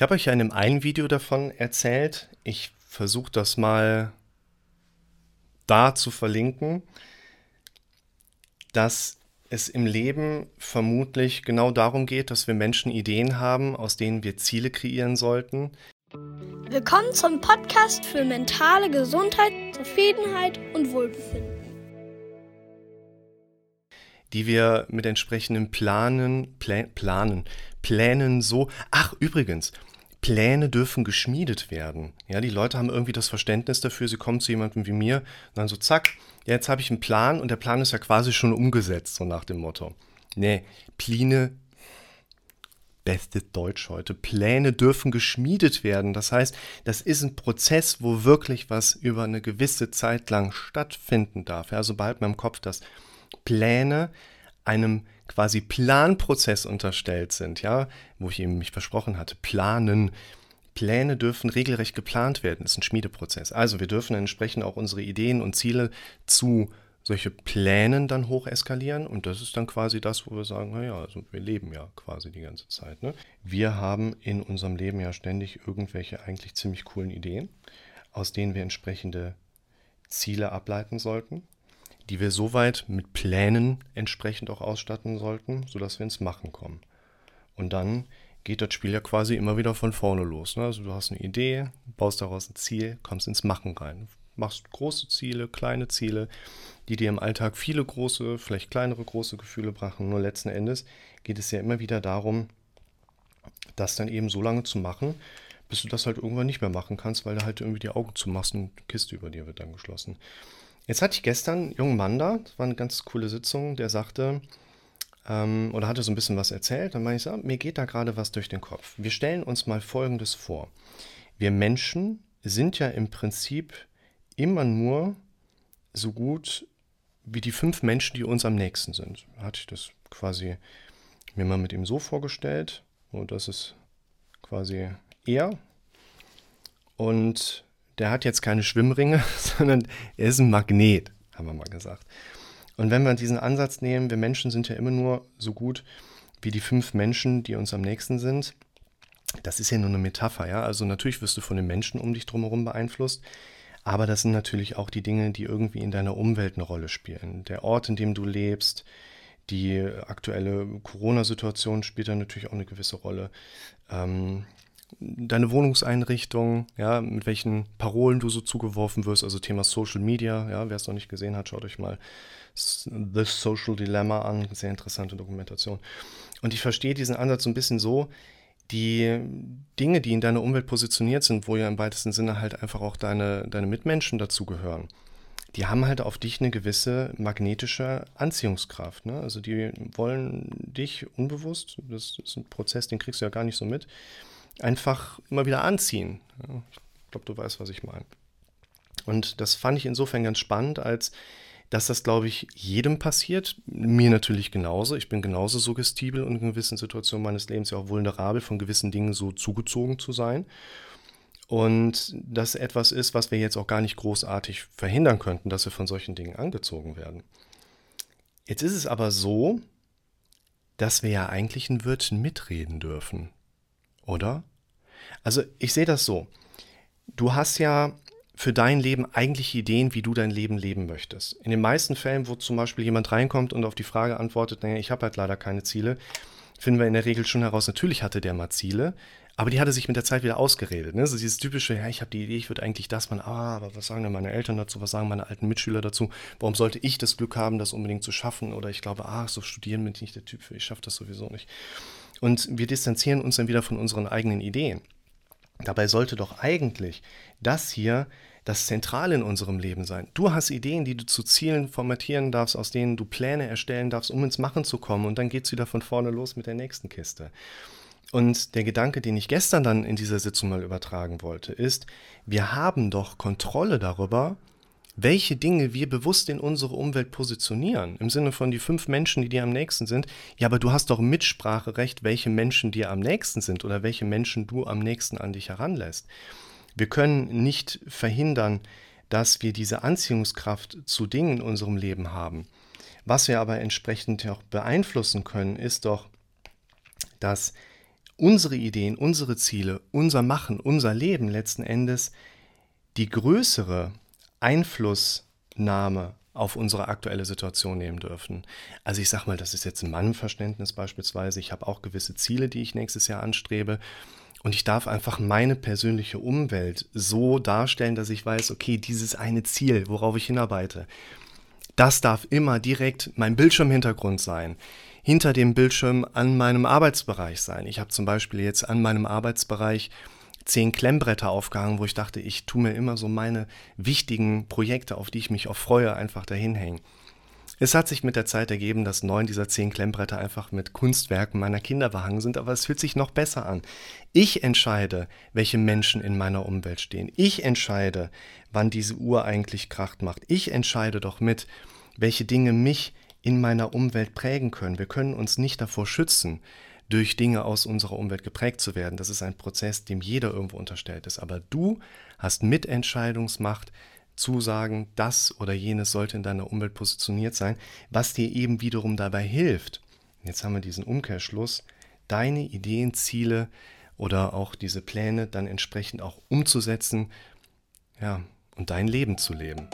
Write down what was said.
Ich habe euch ja in einem einen Video davon erzählt. Ich versuche das mal da zu verlinken, dass es im Leben vermutlich genau darum geht, dass wir Menschen Ideen haben, aus denen wir Ziele kreieren sollten. Willkommen zum Podcast für mentale Gesundheit, Zufriedenheit und Wohlbefinden. Die wir mit entsprechenden Planen, Plä Planen, Plänen so. Ach, übrigens, Pläne dürfen geschmiedet werden. Ja, die Leute haben irgendwie das Verständnis dafür, sie kommen zu jemandem wie mir und dann so, zack, ja, jetzt habe ich einen Plan und der Plan ist ja quasi schon umgesetzt, so nach dem Motto. Nee, Pläne, bestes Deutsch heute, Pläne dürfen geschmiedet werden. Das heißt, das ist ein Prozess, wo wirklich was über eine gewisse Zeit lang stattfinden darf. Ja, sobald man im Kopf das Pläne einem quasi Planprozess unterstellt sind, ja, wo ich eben mich versprochen hatte, planen. Pläne dürfen regelrecht geplant werden, ist ein Schmiedeprozess. Also wir dürfen entsprechend auch unsere Ideen und Ziele zu solche Plänen dann hoch eskalieren und das ist dann quasi das, wo wir sagen, naja, also wir leben ja quasi die ganze Zeit. Ne? Wir haben in unserem Leben ja ständig irgendwelche eigentlich ziemlich coolen Ideen, aus denen wir entsprechende Ziele ableiten sollten die wir soweit mit Plänen entsprechend auch ausstatten sollten, sodass wir ins Machen kommen. Und dann geht das Spiel ja quasi immer wieder von vorne los. Ne? Also du hast eine Idee, baust daraus ein Ziel, kommst ins Machen rein. Machst große Ziele, kleine Ziele, die dir im Alltag viele große, vielleicht kleinere große Gefühle brachen. Nur letzten Endes geht es ja immer wieder darum, das dann eben so lange zu machen, bis du das halt irgendwann nicht mehr machen kannst, weil du halt irgendwie die Augen zumachst und die Kiste über dir wird dann geschlossen. Jetzt hatte ich gestern einen jungen Mann da, das war eine ganz coole Sitzung, der sagte, ähm, oder hatte so ein bisschen was erzählt, dann meine ich so, mir geht da gerade was durch den Kopf. Wir stellen uns mal Folgendes vor. Wir Menschen sind ja im Prinzip immer nur so gut wie die fünf Menschen, die uns am nächsten sind. Hatte ich das quasi mir mal mit ihm so vorgestellt. Und das ist quasi er. Und der hat jetzt keine Schwimmringe, sondern er ist ein Magnet, haben wir mal gesagt. Und wenn wir diesen Ansatz nehmen, wir Menschen sind ja immer nur so gut wie die fünf Menschen, die uns am nächsten sind. Das ist ja nur eine Metapher, ja. Also natürlich wirst du von den Menschen um dich drumherum beeinflusst, aber das sind natürlich auch die Dinge, die irgendwie in deiner Umwelt eine Rolle spielen. Der Ort, in dem du lebst, die aktuelle Corona-Situation spielt da natürlich auch eine gewisse Rolle. Ähm, deine Wohnungseinrichtung, ja, mit welchen Parolen du so zugeworfen wirst, also Thema Social Media, ja, wer es noch nicht gesehen hat, schaut euch mal The Social Dilemma an, sehr interessante Dokumentation. Und ich verstehe diesen Ansatz so ein bisschen so, die Dinge, die in deiner Umwelt positioniert sind, wo ja im weitesten Sinne halt einfach auch deine, deine Mitmenschen dazugehören, die haben halt auf dich eine gewisse magnetische Anziehungskraft. Ne? Also die wollen dich unbewusst, das ist ein Prozess, den kriegst du ja gar nicht so mit, einfach immer wieder anziehen. Ich glaube, du weißt, was ich meine. Und das fand ich insofern ganz spannend, als dass das, glaube ich, jedem passiert. Mir natürlich genauso. Ich bin genauso suggestibel und in gewissen Situationen meines Lebens ja auch vulnerabel, von gewissen Dingen so zugezogen zu sein. Und das etwas ist, was wir jetzt auch gar nicht großartig verhindern könnten, dass wir von solchen Dingen angezogen werden. Jetzt ist es aber so, dass wir ja eigentlich ein Wörtchen mitreden dürfen. Oder? Also ich sehe das so. Du hast ja für dein Leben eigentlich Ideen, wie du dein Leben leben möchtest. In den meisten Fällen, wo zum Beispiel jemand reinkommt und auf die Frage antwortet, naja, ich habe halt leider keine Ziele, finden wir in der Regel schon heraus, natürlich hatte der mal Ziele, aber die hatte sich mit der Zeit wieder ausgeredet. Ne? So dieses typische, ja, ich habe die Idee, ich würde eigentlich das machen, ah, aber was sagen denn meine Eltern dazu, was sagen meine alten Mitschüler dazu, warum sollte ich das Glück haben, das unbedingt zu schaffen oder ich glaube, ah, so studieren bin ich nicht der Typ für, ich schaffe das sowieso nicht. Und wir distanzieren uns dann wieder von unseren eigenen Ideen. Dabei sollte doch eigentlich das hier das Zentrale in unserem Leben sein. Du hast Ideen, die du zu Zielen formatieren darfst, aus denen du Pläne erstellen darfst, um ins Machen zu kommen. Und dann geht es wieder von vorne los mit der nächsten Kiste. Und der Gedanke, den ich gestern dann in dieser Sitzung mal übertragen wollte, ist, wir haben doch Kontrolle darüber, welche Dinge wir bewusst in unsere Umwelt positionieren. Im Sinne von die fünf Menschen, die dir am nächsten sind. Ja, aber du hast doch Mitspracherecht, welche Menschen dir am nächsten sind oder welche Menschen du am nächsten an dich heranlässt. Wir können nicht verhindern, dass wir diese Anziehungskraft zu Dingen in unserem Leben haben. Was wir aber entsprechend auch beeinflussen können, ist doch, dass unsere Ideen, unsere Ziele, unser Machen, unser Leben letzten Endes die größere Einflussnahme auf unsere aktuelle Situation nehmen dürfen. Also ich sage mal, das ist jetzt ein Mannverständnis beispielsweise. Ich habe auch gewisse Ziele, die ich nächstes Jahr anstrebe. Und ich darf einfach meine persönliche Umwelt so darstellen, dass ich weiß, okay, dieses eine Ziel, worauf ich hinarbeite, das darf immer direkt mein Bildschirmhintergrund sein. Hinter dem Bildschirm an meinem Arbeitsbereich sein. Ich habe zum Beispiel jetzt an meinem Arbeitsbereich zehn Klemmbretter aufgehangen, wo ich dachte, ich tue mir immer so meine wichtigen Projekte, auf die ich mich auch freue, einfach dahin hängen. Es hat sich mit der Zeit ergeben, dass neun dieser zehn Klemmbretter einfach mit Kunstwerken meiner Kinder behangen sind, aber es fühlt sich noch besser an. Ich entscheide, welche Menschen in meiner Umwelt stehen. Ich entscheide, wann diese Uhr eigentlich Kracht macht. Ich entscheide doch mit, welche Dinge mich in meiner Umwelt prägen können. Wir können uns nicht davor schützen, durch Dinge aus unserer Umwelt geprägt zu werden. Das ist ein Prozess, dem jeder irgendwo unterstellt ist. Aber du hast Mitentscheidungsmacht zu sagen, das oder jenes sollte in deiner Umwelt positioniert sein, was dir eben wiederum dabei hilft. Jetzt haben wir diesen Umkehrschluss, deine Ideen, Ziele oder auch diese Pläne dann entsprechend auch umzusetzen, ja, und dein Leben zu leben.